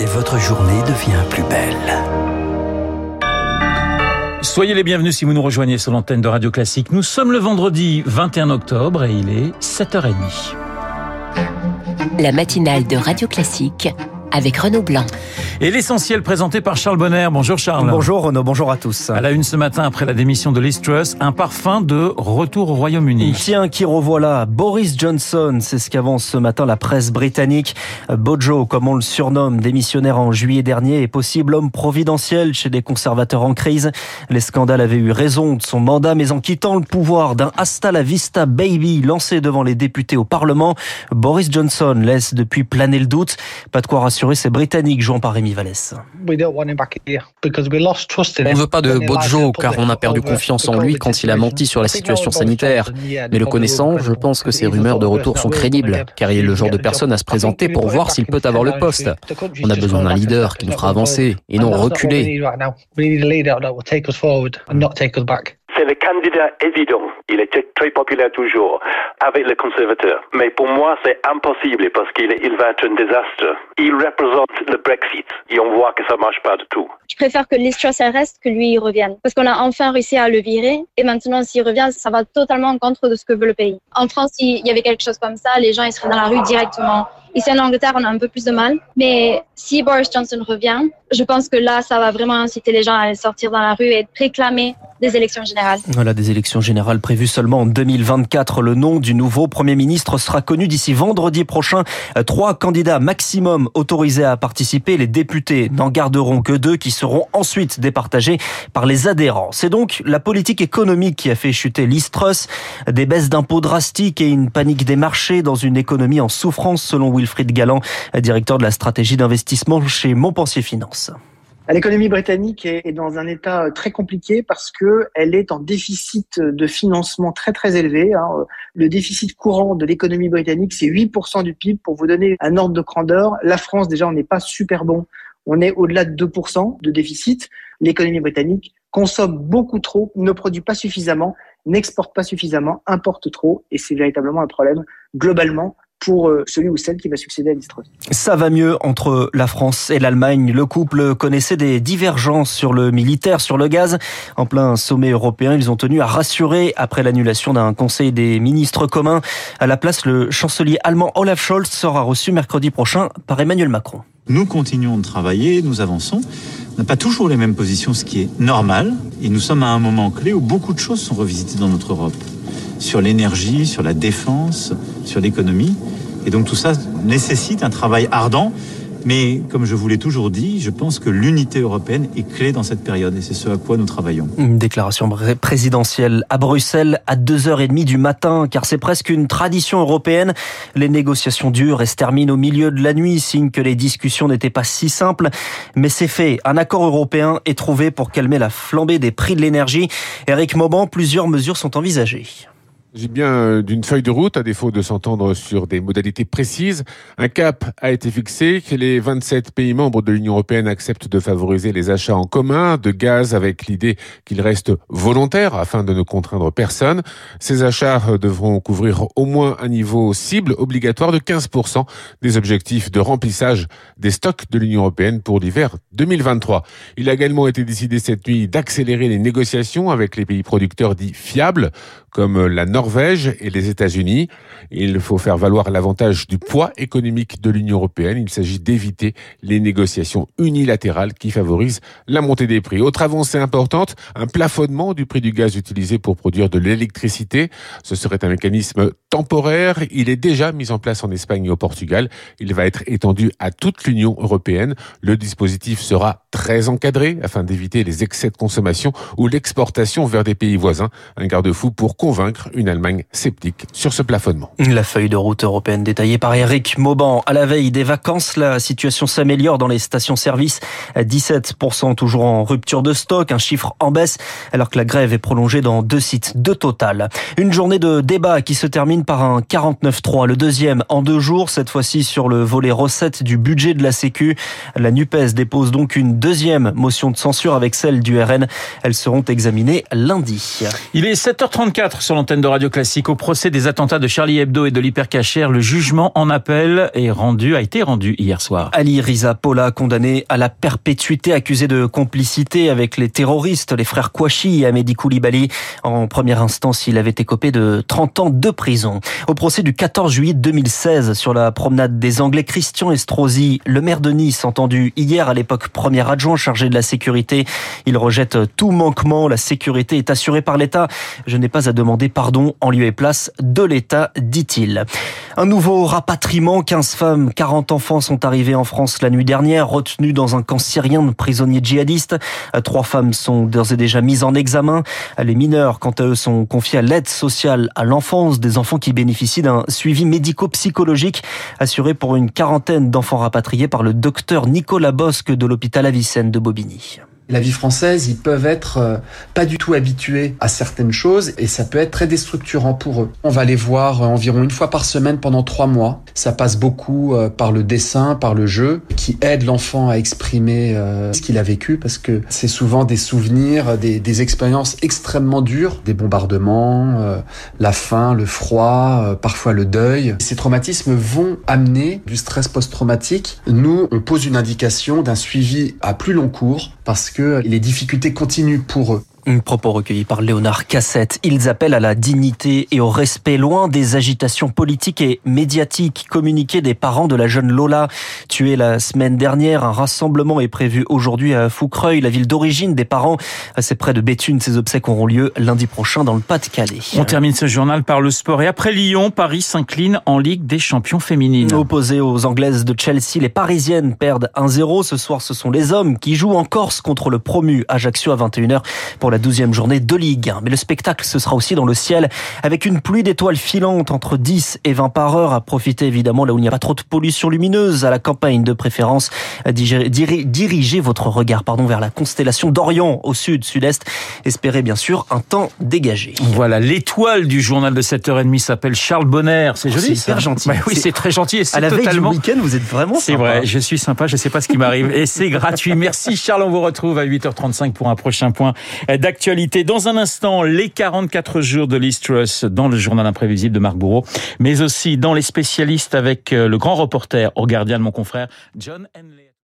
et votre journée devient plus belle. Soyez les bienvenus si vous nous rejoignez sur l'antenne de Radio Classique. Nous sommes le vendredi 21 octobre et il est 7h30. La matinale de Radio Classique avec Renaud Blanc. Et l'essentiel présenté par Charles Bonner. Bonjour Charles. Bonjour Renaud, bonjour à tous. À la une ce matin après la démission de Liz Truss, un parfum de retour au Royaume-Uni. Tiens, qui revoilà Boris Johnson, c'est ce qu'avance ce matin la presse britannique. Bojo, comme on le surnomme, démissionnaire en juillet dernier, est possible homme providentiel chez des conservateurs en crise. Les scandales avaient eu raison de son mandat, mais en quittant le pouvoir d'un hasta la vista baby lancé devant les députés au Parlement, Boris Johnson laisse depuis planer le doute. Pas de quoi rassurer ces Britanniques jouant par Rémi Vallès. On ne veut pas de Bojo car on a perdu confiance en lui quand il a menti sur la situation sanitaire. Mais le connaissant, je pense que ces rumeurs de retour sont crédibles car il est le genre de personne à se présenter pour voir s'il peut avoir le poste. On a besoin d'un leader qui nous fera avancer et non reculer c'est le candidat évident. Il est très populaire toujours avec les conservateurs. Mais pour moi, c'est impossible parce qu'il il va être un désastre. Il représente le Brexit et on voit que ça marche pas du tout. Je préfère que Liz Truss reste que lui revienne parce qu'on a enfin réussi à le virer et maintenant s'il revient, ça va totalement en contre de ce que veut le pays. En France, s'il y avait quelque chose comme ça, les gens ils seraient dans la rue directement. Ici en Angleterre, on a un peu plus de mal. Mais si Boris Johnson revient, je pense que là, ça va vraiment inciter les gens à sortir dans la rue et réclamer des élections générales. Voilà, des élections générales prévues seulement en 2024. Le nom du nouveau Premier ministre sera connu d'ici vendredi prochain. Trois candidats maximum autorisés à participer. Les députés n'en garderont que deux qui seront ensuite départagés par les adhérents. C'est donc la politique économique qui a fait chuter l'Istrus. Des baisses d'impôts drastiques et une panique des marchés dans une économie en souffrance selon Wilfried Galland, directeur de la stratégie d'investissement chez Montpensier Finance. L'économie britannique est dans un état très compliqué parce que elle est en déficit de financement très très élevé. Hein. Le déficit courant de l'économie britannique, c'est 8% du PIB. Pour vous donner un ordre de grandeur, la France déjà, on n'est pas super bon. On est au-delà de 2% de déficit. L'économie britannique consomme beaucoup trop, ne produit pas suffisamment, n'exporte pas suffisamment, importe trop, et c'est véritablement un problème globalement pour euh, celui ou celle qui va succéder à Listrus. Ça va mieux entre la France et l'Allemagne. Le couple connaissait des divergences sur le militaire, sur le gaz. En plein sommet européen, ils ont tenu à rassurer après l'annulation d'un conseil des ministres communs. À la place, le chancelier allemand Olaf Scholz sera reçu mercredi prochain par Emmanuel Macron. Nous continuons de travailler, nous avançons. On n'a pas toujours les mêmes positions, ce qui est normal. Et nous sommes à un moment clé où beaucoup de choses sont revisitées dans notre Europe sur l'énergie, sur la défense, sur l'économie. Et donc tout ça nécessite un travail ardent. Mais comme je vous l'ai toujours dit, je pense que l'unité européenne est clé dans cette période et c'est ce à quoi nous travaillons. Une déclaration présidentielle à Bruxelles à 2h30 du matin car c'est presque une tradition européenne. Les négociations durent et se terminent au milieu de la nuit, signe que les discussions n'étaient pas si simples. Mais c'est fait. Un accord européen est trouvé pour calmer la flambée des prix de l'énergie. Eric Mauban, plusieurs mesures sont envisagées. J'ai bien euh, d'une feuille de route, à défaut de s'entendre sur des modalités précises. Un cap a été fixé. que Les 27 pays membres de l'Union européenne acceptent de favoriser les achats en commun de gaz avec l'idée qu'il reste volontaire afin de ne contraindre personne. Ces achats devront couvrir au moins un niveau cible obligatoire de 15% des objectifs de remplissage des stocks de l'Union européenne pour l'hiver 2023. Il a également été décidé cette nuit d'accélérer les négociations avec les pays producteurs dits fiables comme la Norvège et les États-Unis. Il faut faire valoir l'avantage du poids économique de l'Union européenne. Il s'agit d'éviter les négociations unilatérales qui favorisent la montée des prix. Autre avancée importante, un plafonnement du prix du gaz utilisé pour produire de l'électricité. Ce serait un mécanisme temporaire. Il est déjà mis en place en Espagne et au Portugal. Il va être étendu à toute l'Union européenne. Le dispositif sera très encadré afin d'éviter les excès de consommation ou l'exportation vers des pays voisins. Un garde-fou pour convaincre une Allemagne sceptique sur ce plafonnement. La feuille de route européenne détaillée par Eric Mauban. À la veille des vacances, la situation s'améliore dans les stations-service. 17% toujours en rupture de stock, un chiffre en baisse, alors que la grève est prolongée dans deux sites de Total. Une journée de débat qui se termine par un 49-3, le deuxième en deux jours, cette fois-ci sur le volet recette du budget de la Sécu. La NUPES dépose donc une deuxième motion de censure avec celle du RN. Elles seront examinées lundi. Il est 7h34 sur l'antenne de Radio Radio Classique. Au procès des attentats de Charlie Hebdo et de l'hypercacher, le jugement en appel est rendu, a été rendu hier soir. Ali Riza Pola, condamné à la perpétuité, accusé de complicité avec les terroristes, les frères Kouachi et Amédi Koulibaly. En première instance, il avait écopé de 30 ans de prison. Au procès du 14 juillet 2016, sur la promenade des Anglais, Christian Estrosi, le maire de Nice, entendu hier à l'époque premier adjoint chargé de la sécurité, il rejette tout manquement. La sécurité est assurée par l'État. Je n'ai pas à demander pardon en lieu et place de l'État, dit-il. Un nouveau rapatriement. 15 femmes, 40 enfants sont arrivés en France la nuit dernière, retenus dans un camp syrien de prisonniers djihadistes. Trois femmes sont d'ores et déjà mises en examen. Les mineurs, quant à eux, sont confiés à l'aide sociale à l'enfance, des enfants qui bénéficient d'un suivi médico-psychologique assuré pour une quarantaine d'enfants rapatriés par le docteur Nicolas Bosque de l'hôpital Avicenne de Bobigny la vie française, ils peuvent être euh, pas du tout habitués à certaines choses et ça peut être très déstructurant pour eux. On va les voir euh, environ une fois par semaine pendant trois mois. Ça passe beaucoup euh, par le dessin, par le jeu, qui aide l'enfant à exprimer ce qu'il a vécu parce que c'est souvent des souvenirs, des, des, expériences extrêmement dures, des bombardements, la faim, le froid, parfois le deuil. Ces traumatismes vont amener du stress post-traumatique. Nous, on pose une indication d'un suivi à plus long cours parce que les difficultés continuent pour eux. Un propos recueilli par Léonard Cassette. Ils appellent à la dignité et au respect loin des agitations politiques et médiatiques. Communiqué des parents de la jeune Lola, tuée la semaine dernière. Un rassemblement est prévu aujourd'hui à Foucreuil, la ville d'origine des parents. C'est près de Béthune. Ces obsèques auront lieu lundi prochain dans le Pas-de-Calais. On termine ce journal par le sport. Et après Lyon, Paris s'incline en Ligue des champions féminines. Opposées aux Anglaises de Chelsea, les Parisiennes perdent 1-0. Ce soir, ce sont les hommes qui jouent en Corse contre le promu Ajaccio à 21h pour la douzième journée de Ligue 1. Mais le spectacle, ce sera aussi dans le ciel, avec une pluie d'étoiles filantes entre 10 et 20 par heure, à profiter évidemment là où il n'y a pas trop de pollution lumineuse, à la campagne de préférence. Dirigez votre regard pardon, vers la constellation d'Orient, au sud, sud-est. Espérez bien sûr un temps dégagé. Voilà, l'étoile du journal de 7h30 s'appelle Charles Bonner. C'est joli, c'est hyper gentil. Bah oui, c'est très gentil et c'est À la totalement... week-end, vous êtes vraiment C'est vrai, je suis sympa, je sais pas ce qui m'arrive et c'est gratuit. Merci Charles, on vous retrouve à 8h35 pour un prochain point d'actualité. Dans un instant, les 44 jours de l'Istrus dans le journal imprévisible de Marc Bourreau, mais aussi dans les spécialistes avec euh, le grand reporter au gardien de mon confrère John Henley.